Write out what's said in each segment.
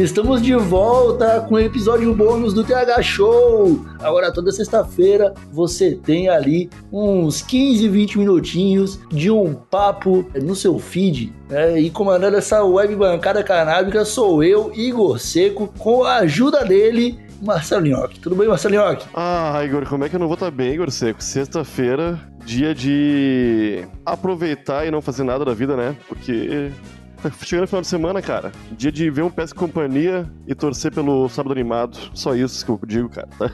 Estamos de volta com o episódio bônus do TH Show. Agora, toda sexta-feira, você tem ali uns 15, 20 minutinhos de um papo no seu feed. Né? E comandando essa web bancada canábica sou eu, Igor Seco, com a ajuda dele, Marcelo Nhoque. Tudo bem, Marcelo Nhoque? Ah, Igor, como é que eu não vou estar bem, Igor Seco? Sexta-feira, dia de aproveitar e não fazer nada da vida, né? Porque Tá chegando no final de semana, cara. Dia de ver um Pesca Companhia e torcer pelo sábado animado. Só isso que eu digo, cara. Tá?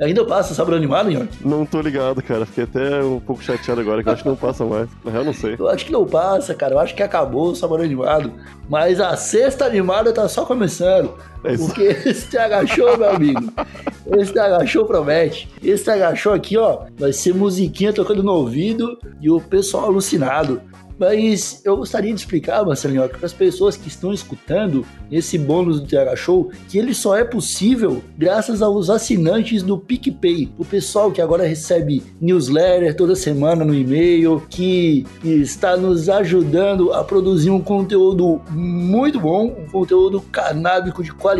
Ainda passa sábado animado, Ian? Não tô ligado, cara. Fiquei até um pouco chateado agora, que eu acho que não passa mais. Na real, não sei. Eu acho que não passa, cara. Eu acho que acabou o sábado animado. Mas a sexta animada tá só começando. Porque esse Show, meu amigo, esse Show promete. Esse Show aqui, ó, vai ser musiquinha tocando no ouvido e o pessoal alucinado. Mas eu gostaria de explicar, Marcelinho, para as pessoas que estão escutando esse bônus do TH Show, que ele só é possível graças aos assinantes do PicPay. O pessoal que agora recebe newsletter toda semana no e-mail, que está nos ajudando a produzir um conteúdo muito bom, um conteúdo canábico de qualidade,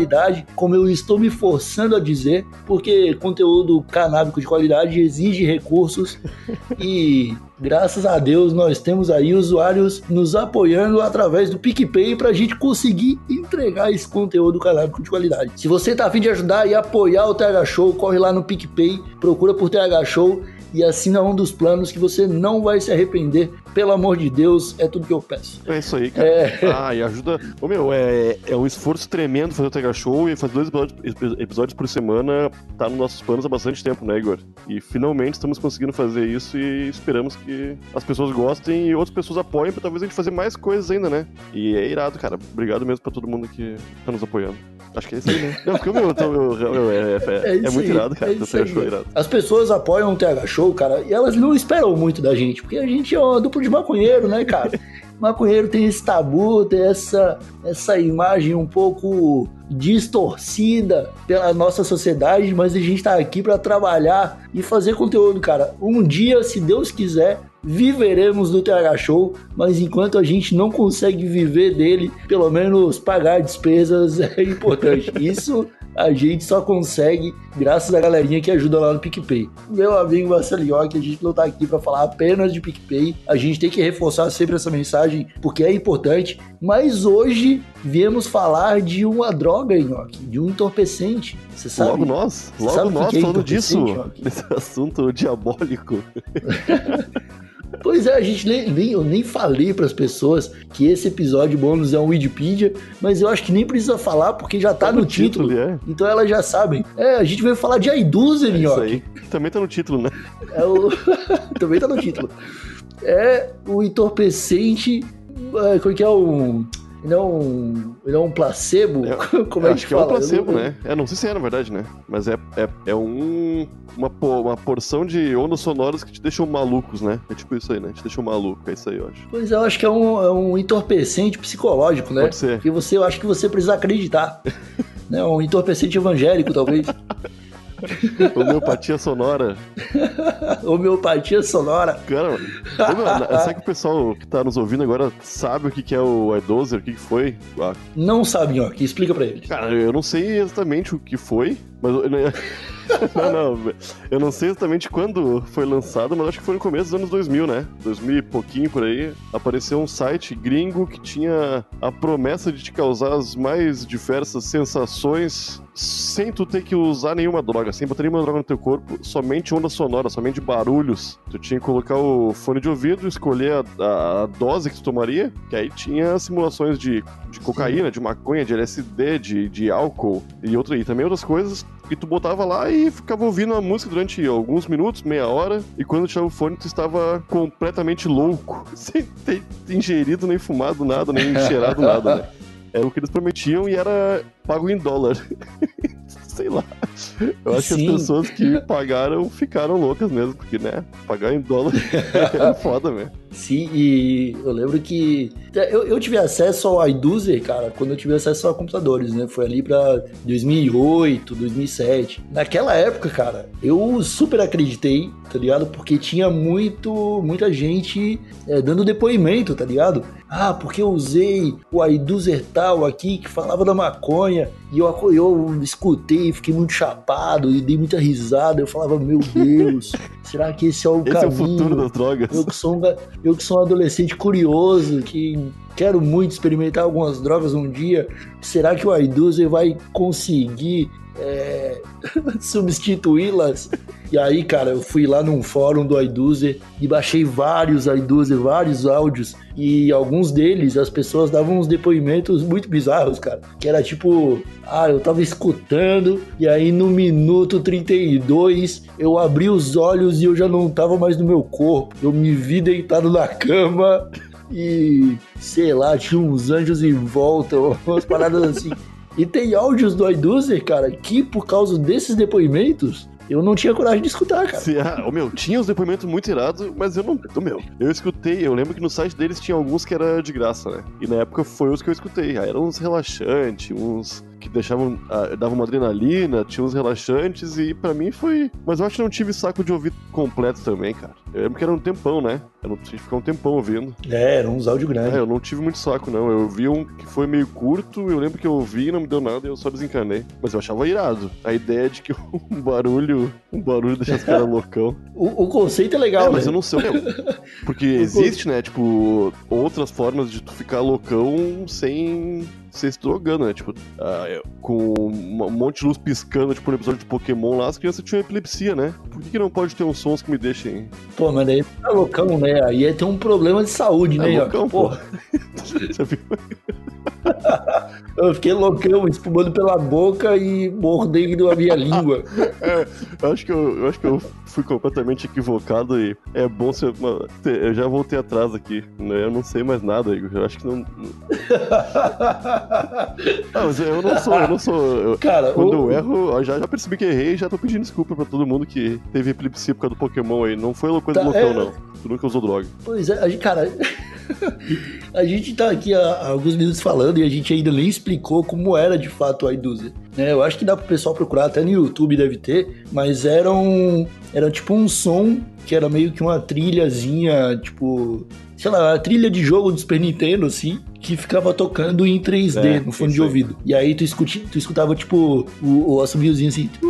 como eu estou me forçando a dizer, porque conteúdo canábico de qualidade exige recursos e Graças a Deus nós temos aí usuários nos apoiando através do PicPay para a gente conseguir entregar esse conteúdo canábico de qualidade. Se você tá afim de ajudar e apoiar o TH Show, corre lá no PicPay, procura por TH Show e assina um dos planos que você não vai se arrepender. Pelo amor de Deus, é tudo que eu peço. É isso aí, cara. É... Ah, e ajuda. Ô, meu, é, é um esforço tremendo fazer o Tega Show e fazer dois episódios, episódios por semana tá nos nossos planos há bastante tempo, né, Igor? E finalmente estamos conseguindo fazer isso e esperamos que as pessoas gostem e outras pessoas apoiem pra talvez a gente fazer mais coisas ainda, né? E é irado, cara. Obrigado mesmo pra todo mundo que tá nos apoiando. Acho que é isso aí, né? Não, porque, meu, meu, meu, é, é, é, é muito irado, cara. É o TH Show irado. As pessoas apoiam o TH Show, cara, e elas não esperam muito da gente, porque a gente é uma dupla de maconheiro, né, cara? maconheiro tem esse tabu, tem essa, essa imagem um pouco distorcida pela nossa sociedade, mas a gente tá aqui para trabalhar e fazer conteúdo, cara. Um dia, se Deus quiser, viveremos do TH Show, mas enquanto a gente não consegue viver dele, pelo menos pagar despesas é importante. Isso a gente só consegue graças à galerinha que ajuda lá no PicPay. Meu amigo Marcelinho, a gente não tá aqui para falar apenas de PicPay, a gente tem que reforçar sempre essa mensagem porque é importante, mas hoje viemos falar de uma droga, Nhoque, de um entorpecente. Você sabe? Logo nós, logo nós é falando disso, desse assunto diabólico. Pois é, a gente nem, nem eu nem falei para as pessoas que esse episódio bônus é um Wikipedia, mas eu acho que nem precisa falar porque já tá, tá no, no, título. título é. Então elas já sabem. É, a gente veio falar de Aiduzer, é Isso aí. Também tá no título, né? É o... Também tá no título. É o entorpecente. É, como é que é o ele é um, é um placebo? É, Como é acho que fala? é um placebo, né? É, não sei se é, na verdade, né? Mas é, é, é um, uma, uma porção de ondas sonoras que te deixam malucos, né? É tipo isso aí, né? Te deixam maluco, é isso aí, eu acho. Pois é, eu acho que é um, é um entorpecente psicológico, né? Pode ser. Que você, eu acho que você precisa acreditar. né? Um entorpecente evangélico, talvez. Homeopatia sonora. Homeopatia sonora. Cara, será que o pessoal que tá nos ouvindo agora sabe o que, é o iDozer? O que, foi? Ah. Não sabe, ó. Explica pra eles. Cara, eu não sei exatamente o que foi, mas. não, não. Eu não sei exatamente quando foi lançado, mas acho que foi no começo dos anos 2000, né? 2000 e pouquinho por aí. Apareceu um site gringo que tinha a promessa de te causar as mais diversas sensações sem tu ter que usar nenhuma droga, sem botar nenhuma droga no teu corpo, somente onda sonora, somente barulhos. Tu tinha que colocar o fone de ouvido, escolher a, a, a dose que tu tomaria, que aí tinha simulações de, de cocaína, de maconha, de LSD, de, de álcool e, outra, e também outras coisas. E tu botava lá e ficava ouvindo a música durante alguns minutos, meia hora, e quando tirava o fone tu estava completamente louco, sem ter ingerido nem fumado nada, nem cheirado nada, né? Era o que eles prometiam e era pago em dólar. Sei lá. Eu acho Sim. que as pessoas que pagaram ficaram loucas mesmo, porque, né, pagar em dólar é foda mesmo. Sim, e eu lembro que eu, eu tive acesso ao iDuzer, cara, quando eu tive acesso a computadores, né? Foi ali pra 2008, 2007. Naquela época, cara, eu super acreditei, tá ligado? Porque tinha muito, muita gente é, dando depoimento, tá ligado? Ah, porque eu usei o Aiduzer tal aqui que falava da maconha e eu, eu escutei, fiquei muito chapado e dei muita risada. Eu falava, meu Deus, será que esse é o Esse caminho? é o futuro das drogas. Eu que, sou um, eu que sou um adolescente curioso, que quero muito experimentar algumas drogas um dia. Será que o Aiduzer vai conseguir é, substituí-las? E aí, cara, eu fui lá num fórum do Aiduzer e baixei vários Aiduzer, vários áudios. E alguns deles, as pessoas davam uns depoimentos muito bizarros, cara. Que era tipo, ah, eu tava escutando e aí no minuto 32 eu abri os olhos e eu já não tava mais no meu corpo. Eu me vi deitado na cama e, sei lá, tinha uns anjos em volta, umas paradas assim. E tem áudios do Aiduzer, cara, que por causa desses depoimentos eu não tinha coragem de escutar, cara. Se, ah, ô, meu, tinha uns depoimentos muito irados, mas eu não. ô, meu, eu escutei, eu lembro que no site deles tinha alguns que era de graça, né? E na época foi os que eu escutei. Aí eram uns relaxantes, uns que deixavam. ah, davam uma adrenalina, tinha uns relaxantes, e pra mim foi. Mas eu acho que não tive saco de ouvir completo também, cara. Eu lembro que era um tempão, né? Eu não que ficar um tempão ouvindo. É, eram uns áudios É, grandes. eu não tive muito saco, não. Eu vi um que foi meio curto, eu lembro que eu ouvi e não me deu nada e eu só desencanei. Mas eu achava irado. A ideia de que um barulho. Um barulho deixa os caras loucão. O, o conceito é legal, É, mas né? eu não sei, meu. Porque existe, né, tipo, outras formas de tu ficar loucão sem ser se drogando, né? Tipo, ah, com um monte de luz piscando, tipo, no episódio de Pokémon lá, as crianças tinham epilepsia, né? Por que, que não pode ter uns sons que me deixem. Pô, mas daí tá loucão, né? Aí é ter um problema de saúde, né? É loucão, Pô, pô. Já viu? eu fiquei loucão, espumando pela boca e mordendo a minha língua. É, eu acho que eu, eu acho que eu fui completamente equivocado e é bom se eu, já voltei atrás aqui, né? Eu não sei mais nada, Igor. Eu acho que não. Ah, mas eu não sou, eu não sou. eu- Cara, quando o- eu erro, eu já, já percebi que errei e já tô pedindo desculpa pra todo mundo que teve epilepsia por causa do Pokémon aí. Não foi coisa Tá, do loucão, é. não. Tu nunca usou droga. Pois é, a gente, cara, a gente tá aqui há, alguns minutos falando e a gente ainda nem explicou como era de fato o iDozer. Né? Eu acho que dá pro pessoal procurar, até no YouTube deve ter, mas era um, era tipo um som que era meio que uma trilhazinha, tipo, sei lá, uma trilha de jogo do Super Nintendo, assim, que ficava tocando em 3D É, no fone de ouvido. E aí tu, escuti, tu escutava, tipo, o, o assobiozinho assim, tu,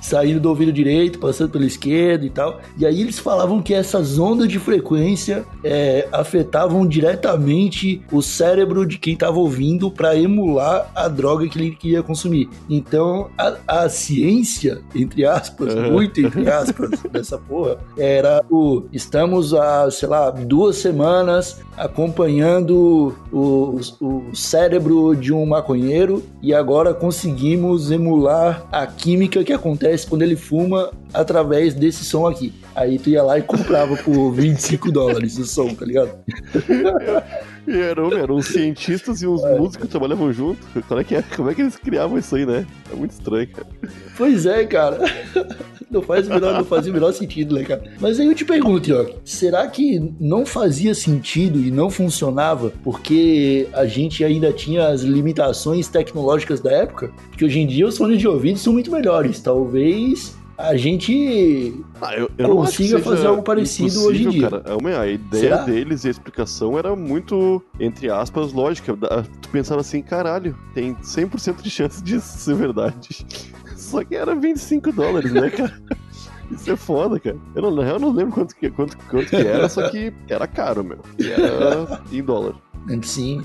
saindo do ouvido direito, passando pelo esquerdo e tal. E aí eles falavam que essas ondas de frequência é, afetavam diretamente o cérebro de quem tava ouvindo para emular a droga que ele queria consumir. Então, a, a ciência, entre aspas, Uhum. muito entre aspas, dessa porra, era o estamos há, sei lá, duas semanas acompanhando o, o cérebro de um maconheiro e agora conseguimos emular a química que acontece quando ele fuma através desse som aqui. Aí tu ia lá e comprava por 25 dólares o som, tá ligado? E eram, eram uns cientistas e uns É. músicos que trabalhavam junto. Como é, que é? Como é que eles criavam isso aí, né? É muito estranho, cara. Pois é, cara. Não faz o menor, não fazia o menor sentido, né, cara? Mas aí eu te pergunto, Yoki, será que não fazia sentido e não funcionava porque a gente ainda tinha as limitações tecnológicas da época? Porque hoje em dia os fones de ouvido são muito melhores. Talvez a gente Ah, eu, eu Consiga fazer algo parecido hoje em dia. Cara. É A ideia Será? deles e a explicação era muito, entre aspas, lógica. Tu pensava assim, caralho, tem 100% de chance disso ser verdade. Só que era 25 dólares, né, cara? Isso é foda, cara. Eu não, eu não lembro quanto que, quanto, quanto que era, só que era caro, meu. E era em dólar. Sim,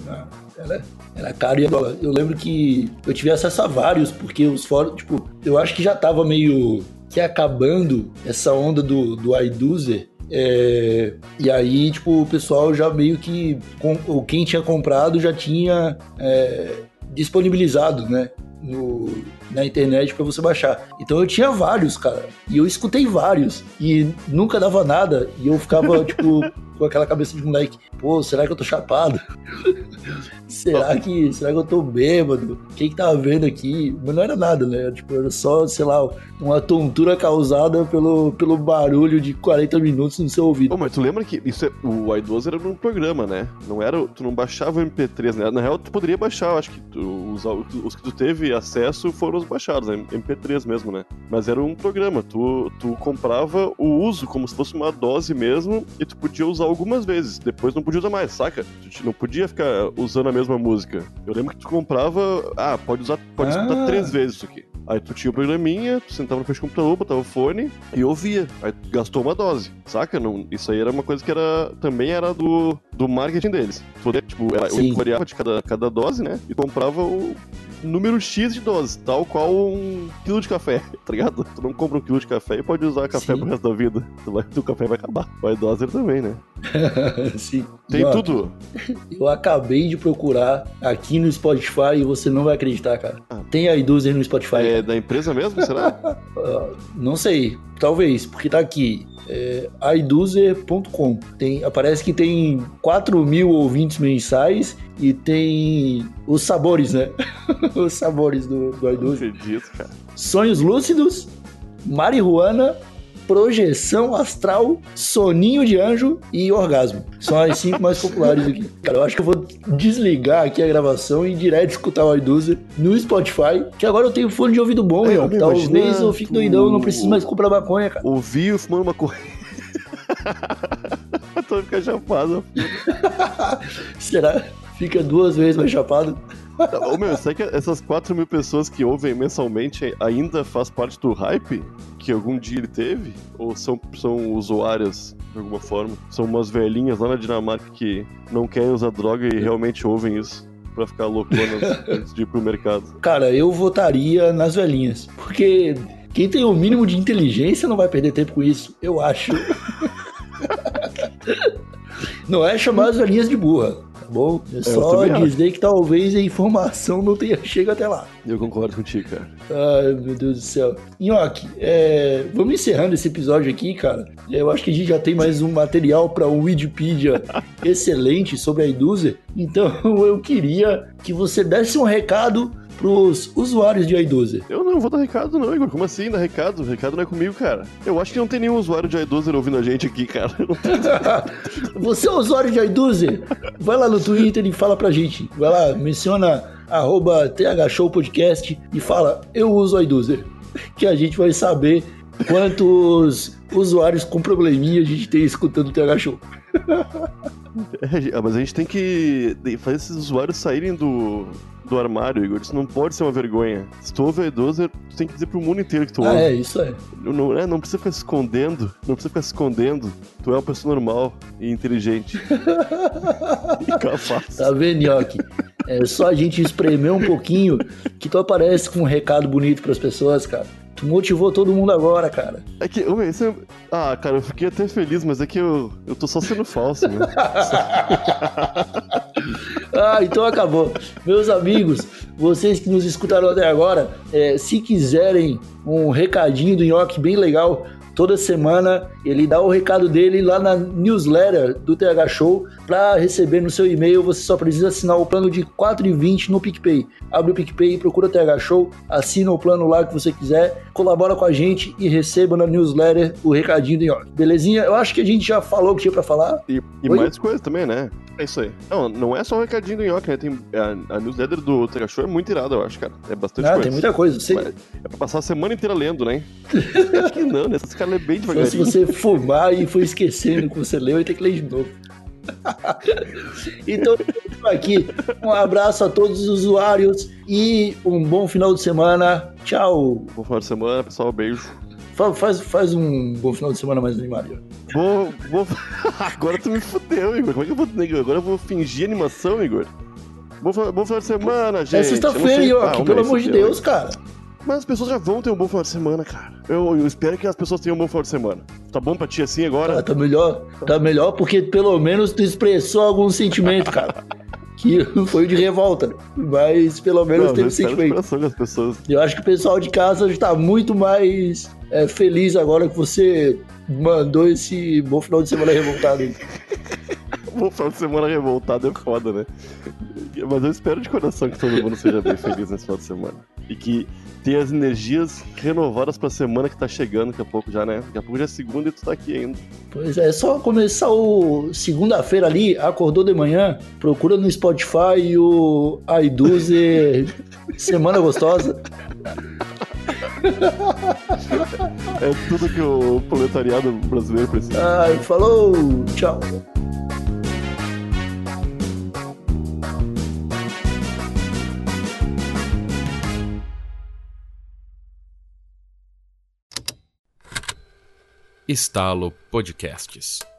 era, era caro e. Eu lembro que eu tive acesso a vários, porque os fóruns, tipo, eu acho que já tava meio que acabando essa onda do, do iDozer. É, e aí, tipo, o pessoal já meio que. Com, quem tinha comprado já tinha é, disponibilizado, né? No, na internet pra você baixar. Então eu tinha vários, cara. E eu escutei vários. E nunca dava nada. E eu ficava, tipo, com aquela cabeça de moleque. Pô, será que eu tô chapado? será que será que eu tô bêbado? O que tava vendo aqui? Mas não era nada, né? Tipo, era só, sei lá, uma tontura causada pelo, pelo barulho de 40 minutos no seu ouvido. Pô, mas tu lembra que isso é, o era num programa, né? Não era, tu não baixava o MP3, né? Na real, tu poderia baixar, eu acho que tu- os, os que tu teve acesso foram os baixados, né? MP3 mesmo, né? Mas era um programa, tu, tu comprava o uso como se fosse uma dose mesmo e tu podia usar algumas vezes, depois não podia usar mais, saca? Tu não podia ficar usando a mesma música. Eu lembro que tu comprava, ah, pode usar, pode ah. escutar três vezes isso aqui. Aí tu tinha o programinha, tu sentava no frente do computador, botava o fone e ouvia. Aí gastou uma dose, saca? Não, isso aí era uma coisa que era também era do, do marketing deles. Poder, tipo, era, eu variava de cada, cada dose, né? E comprava o número X de doses, tal qual um quilo de café, tá ligado? Tu não compra um quilo de café e pode usar café Sim. pro resto da vida. Tu vai, o café vai acabar. Vai dose também, né? Sim. Tem Ó, tudo. Eu acabei de procurar aqui no Spotify e você não vai acreditar, cara. Ah. Tem a Iduzer no Spotify. É cara. da empresa mesmo, será? uh, não sei. Talvez, porque tá aqui. É, iduzer.com. Tem, aparece que tem 4 mil ouvintes mensais e tem os sabores, né? os sabores do, do iDuzer. Acredito, cara. Sonhos lúcidos, marihuana, projeção astral, soninho de anjo e orgasmo. São as cinco mais populares aqui. Cara, eu acho que eu vou desligar aqui a gravação e ir direto escutar o iDuzer no Spotify, que agora eu tenho fone de ouvido bom, é, meu. Talvez eu fique doidão, não preciso mais comprar maconha, cara. Ouvi fumando maconha. Tô ficando chapado. Será? Fica duas vezes mais chapado. Ô meu, será que essas 4 mil pessoas que ouvem mensalmente ainda faz parte do hype que algum dia ele teve? Ou são, são usuárias de alguma forma? São umas velhinhas lá na Dinamarca que não querem usar droga e realmente ouvem isso? Pra ficar louconas antes de ir pro mercado. Cara, eu votaria nas velhinhas. Porque quem tem o mínimo de inteligência não vai perder tempo com isso, eu acho. não é chamar as velhinhas de burra bom? É só dizer que talvez a informação não tenha chegado até lá. Eu concordo contigo, cara. Ai, meu Deus do céu. Nhoque, é, vamos encerrando esse episódio aqui, cara. Eu acho que a gente já tem mais um material para um Wikipedia excelente sobre a Induzer. Então eu queria que você desse um recado pros usuários de iDozer. Eu não vou dar recado não, Igor. Como assim dar recado? O recado não é comigo, cara. Eu acho que não tem nenhum usuário de iDozer ouvindo a gente aqui, cara. Você é usuário de iDozer? Vai lá no Twitter e fala pra gente. Vai lá, menciona arroba thshowpodcast e fala, eu uso iDozer. Que a gente vai saber quantos usuários com probleminha a gente tem escutando o TH Show. É, mas a gente tem que fazer esses usuários saírem do, do armário, Igor. Isso não pode ser uma vergonha. Se tu ouve a idosa, tu tem que dizer pro mundo inteiro que tu ah, ouve. É, isso é. Não, é. não precisa ficar se escondendo. Não precisa ficar se escondendo. Tu é uma pessoa normal e inteligente. e capaz. Tá vendo, Nhoque? É só a gente espremer um pouquinho que tu aparece com um recado bonito pras pessoas, cara. Tu motivou todo mundo agora, cara. É que, isso é... Ah, cara, eu fiquei até feliz, mas é que eu, eu tô só sendo falso, né? ah, então acabou. Meus amigos, vocês que nos escutaram até agora, é, se quiserem um recadinho do Nhoque bem legal, toda semana ele dá o recado dele lá na newsletter do TH Show. Para receber no seu e-mail, você só precisa assinar o plano de R$ 4,20 no PicPay. Abre o PicPay, procura o TH Show, assina o plano lá que você quiser, colabora com a gente e receba na newsletter o recadinho do York. Belezinha? Eu acho que a gente já falou o que tinha para falar. E, e mais coisas também, né? É isso aí. Não, não é só o recadinho do Nhoque, né? Tem, a, a newsletter do Show é muito irada, eu acho, cara. É bastante ah, coisa. tem muita coisa. Sei. É pra passar a semana inteira lendo, né? acho que não, né? Esse cara é bem devagarinho. Só se você fumar e for esquecendo que você leu, e tem que ler de novo. então, aqui. Um abraço a todos os usuários e um bom final de semana. Tchau. Bom final de semana, pessoal. Beijo. Faz, faz um bom final de semana mais animado. Vou, vou... Agora tu me fudeu, Igor. Como é que eu vou. Agora eu vou fingir animação, Igor. Bom, bom final de semana, gente. É sexta-feira, Yoki, ah, pelo amor de Deus, cara. Mas as pessoas já vão ter um bom final de semana, cara. Eu, eu, espero que as pessoas tenham um bom final de semana. Tá bom pra ti assim agora? Ah, tá melhor. Tá melhor porque pelo menos tu expressou algum sentimento, cara. Que foi de revolta, mas pelo menos Não, teve sentimento. Das pessoas. Eu acho que o pessoal de casa está muito mais é, feliz agora que você mandou esse bom final de semana revoltado. bom final de semana revoltado é foda, né? Mas eu espero de coração que todo mundo seja bem feliz nesse final de semana. E que ter as energias renovadas pra semana que tá chegando daqui a pouco já, né? Daqui a pouco já é segunda e tu tá aqui ainda. Pois é, é só começar o segunda-feira ali, acordou de manhã, procura no Spotify o Aiduze Semana Gostosa. É tudo que o proletariado brasileiro precisa. Ah, falou, tchau. Estalo Podcasts.